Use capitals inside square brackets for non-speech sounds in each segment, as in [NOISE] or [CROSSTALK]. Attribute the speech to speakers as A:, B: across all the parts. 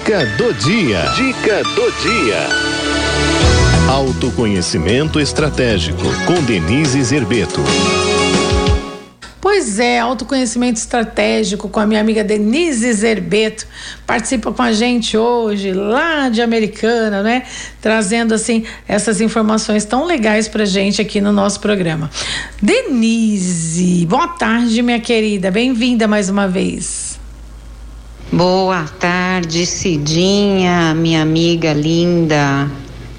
A: Dica do dia. Dica do dia. Autoconhecimento estratégico com Denise Zerbeto.
B: Pois é, autoconhecimento estratégico com a minha amiga Denise Zerbeto. Participa com a gente hoje, lá de Americana, né? Trazendo, assim, essas informações tão legais pra gente aqui no nosso programa. Denise, boa tarde, minha querida. Bem-vinda mais uma vez.
C: Boa tarde, Cidinha, minha amiga linda.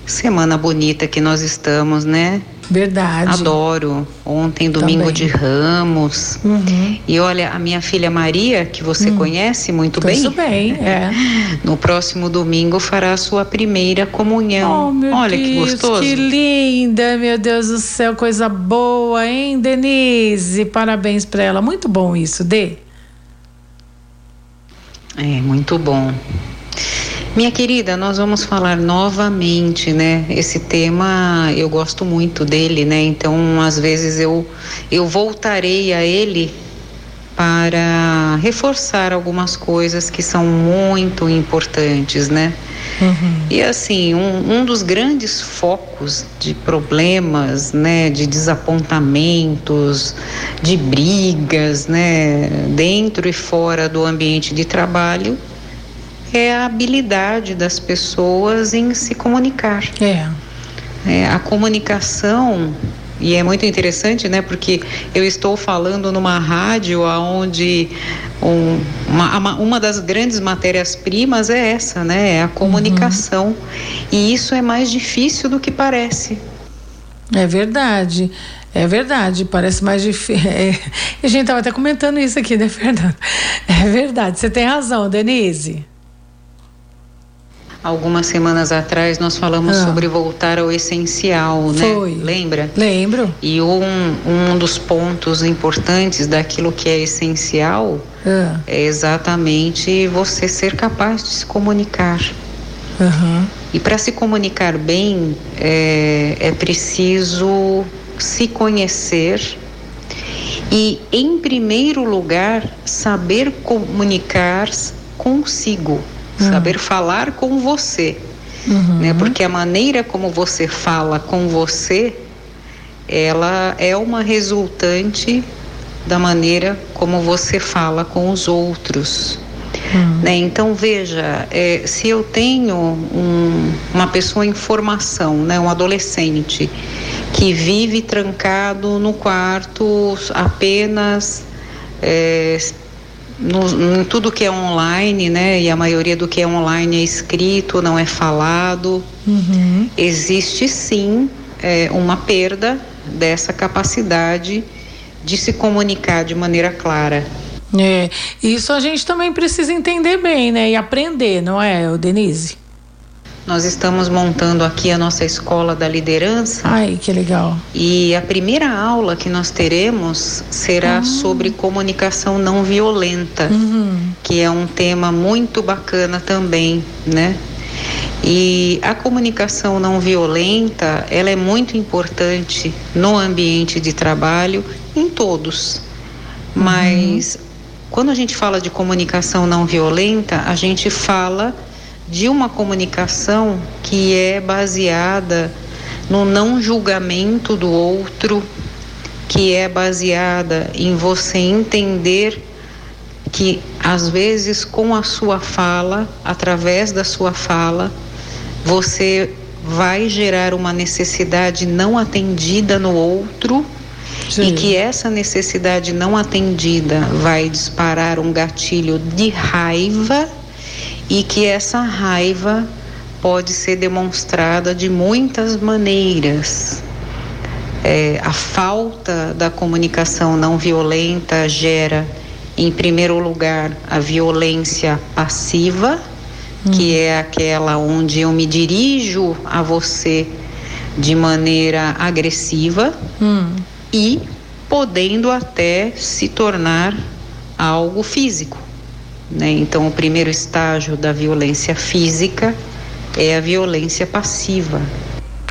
C: Semana bonita que nós estamos, né?
B: Verdade.
C: Adoro. Ontem, domingo
B: Também.
C: de Ramos.
B: Uhum.
C: E olha, a minha filha Maria, que você conhece muito
B: Tudo
C: bem,
B: bem, é.
C: no próximo domingo fará a sua primeira comunhão.
B: Oh, meu
C: olha que
B: Deus,
C: gostoso.
B: que linda, meu Deus do céu, coisa boa, hein, Denise? Parabéns pra ela. Muito bom isso, Dê.
C: É, muito bom. Minha querida, nós vamos falar novamente, né? Esse tema eu gosto muito dele, né? Então, às vezes eu eu voltarei a ele para reforçar algumas coisas que são muito importantes, né? E assim, um, um dos grandes focos de problemas, né, de desapontamentos, de brigas, né, dentro e fora do ambiente de trabalho, é a habilidade das pessoas em se comunicar.
B: É.
C: É, a comunicação e é muito interessante, né? Porque eu estou falando numa rádio onde um, uma, uma- das grandes matérias-primas é essa, né? É a comunicação. E isso é mais difícil do que parece.
B: É verdade. É verdade, parece mais difícil. [LAUGHS] a gente estava até comentando isso aqui, né, [LAUGHS] Fernando? É verdade, você tem razão, Denise.
C: Algumas semanas atrás nós falamos
B: Ah.
C: sobre voltar ao essencial, né?
B: Foi.
C: Lembra?
B: Lembro.
C: E um, um dos pontos importantes daquilo que é essencial
B: Ah,
C: é exatamente você ser capaz de se comunicar.
B: aham.
C: E para se comunicar bem, é, é preciso se conhecer e, em primeiro lugar, saber comunicar consigo, saber falar com você. Né? Porque a maneira como você fala com você, ela é uma resultante da maneira como você fala com os outros. Né? Então veja, é, se eu tenho um- uma pessoa em formação, né, um adolescente que vive trancado no quarto apenas é, no, em tudo que é online, né, e a maioria do que é online é escrito, não é falado,
B: Uhum.
C: existe sim é, uma perda dessa capacidade de se comunicar de maneira clara.
B: É, isso a gente também precisa entender bem, né? E aprender, não é, Denise?
C: Nós estamos montando aqui a nossa escola da liderança
B: Ai, que legal.
C: e a primeira aula que nós teremos será sobre comunicação não violenta,
B: Uhum.
C: que é um tema muito bacana também, né? E a comunicação não violenta, ela é muito importante no ambiente de trabalho, em todos. Mas quando a gente fala de comunicação não violenta, a gente fala de uma comunicação que é baseada no não julgamento do outro, que é baseada em você entender que às vezes com a sua fala, através da sua fala, você vai gerar uma necessidade não atendida no outro e
B: Sim.
C: que essa necessidade não atendida vai disparar um gatilho de raiva e que essa raiva pode ser demonstrada de muitas maneiras. É, a falta da comunicação não violenta gera, em primeiro lugar, a violência passiva, que é aquela onde eu me dirijo a você de maneira agressiva
B: Hum.
C: e podendo até se tornar algo físico. Né? Então, o primeiro estágio da violência física é a violência passiva.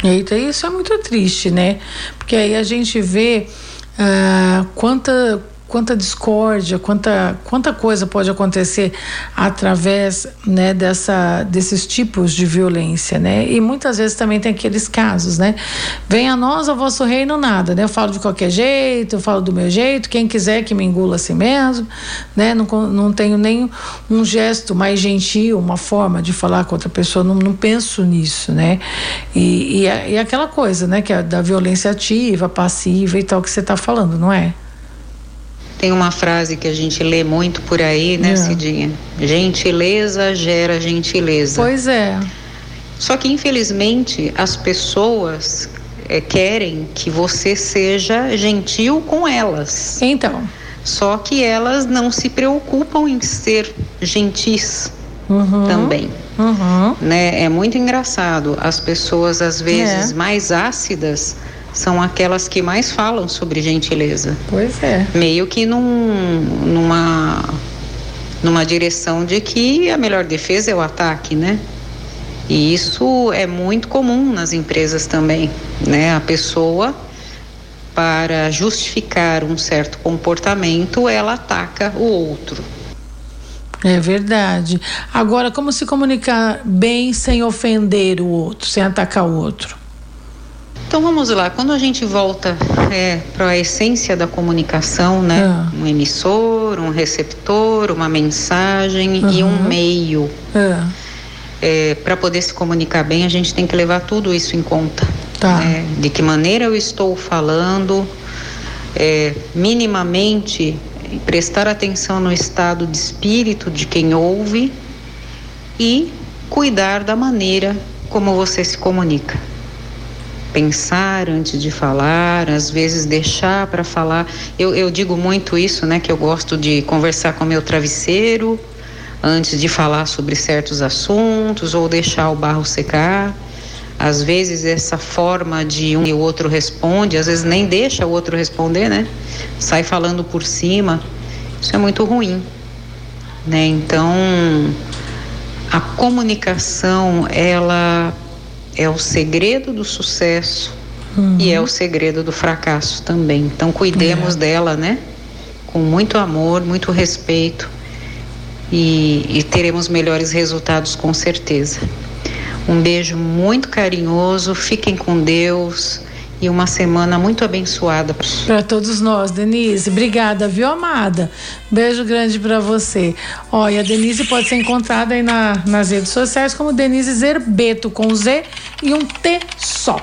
B: Eita, isso é muito triste, né? Porque aí a gente vê ah, quanta, quanta discórdia, quanta, quanta coisa pode acontecer através né, dessa, desses tipos de violência, né? E muitas vezes também tem aqueles casos, né? Venha a nós, o vosso reino, nada, né? Eu falo de qualquer jeito, eu falo do meu jeito, quem quiser que me engula assim mesmo, né? Não, não tenho nem um gesto mais gentil, uma forma de falar com outra pessoa, não, não penso nisso, né? E, e, e aquela coisa, né? Que é da violência ativa, passiva e tal que você está falando, não é?
C: Tem uma frase que a gente lê muito por aí, né, é. Cidinha? Gentileza gera gentileza.
B: Pois é.
C: Só que, infelizmente, as pessoas é, querem que você seja gentil com elas.
B: Então.
C: Só que elas não se preocupam em ser gentis uhum. também. Uhum. Né? É muito engraçado. As pessoas, às vezes, é. mais ácidas são aquelas que mais falam sobre gentileza.
B: Pois é.
C: Meio que num, numa, numa direção de que a melhor defesa é o ataque, né? E isso é muito comum nas empresas também, né? A pessoa para justificar um certo comportamento, ela ataca o outro.
B: É verdade. Agora, como se comunicar bem sem ofender o outro, sem atacar o outro?
C: Então vamos lá, quando a gente volta é, para a essência da comunicação, né? Ah. Um emissor, um receptor, uma mensagem uhum. e um meio. Ah. É, para poder se comunicar bem, a gente tem que levar tudo isso em conta. Tá. Né? De que maneira eu estou falando, é, minimamente prestar atenção no estado de espírito de quem ouve e cuidar da maneira como você se comunica pensar antes de falar, às vezes deixar para falar. Eu, eu digo muito isso, né? Que eu gosto de conversar com meu travesseiro antes de falar sobre certos assuntos ou deixar o barro secar. Às vezes essa forma de um e o outro responde, às vezes nem deixa o outro responder, né? Sai falando por cima. Isso é muito ruim, né? Então, a comunicação, ela é o segredo do sucesso uhum. e é o segredo do fracasso também. Então cuidemos é. dela, né? Com muito amor, muito respeito e, e teremos melhores resultados com certeza. Um beijo muito carinhoso, fiquem com Deus e uma semana muito abençoada
B: para todos nós, Denise. Obrigada, viu, amada? Beijo grande para você. Olha, a Denise pode ser encontrada aí na, nas redes sociais como Denise Zerbeto com Z e um T só.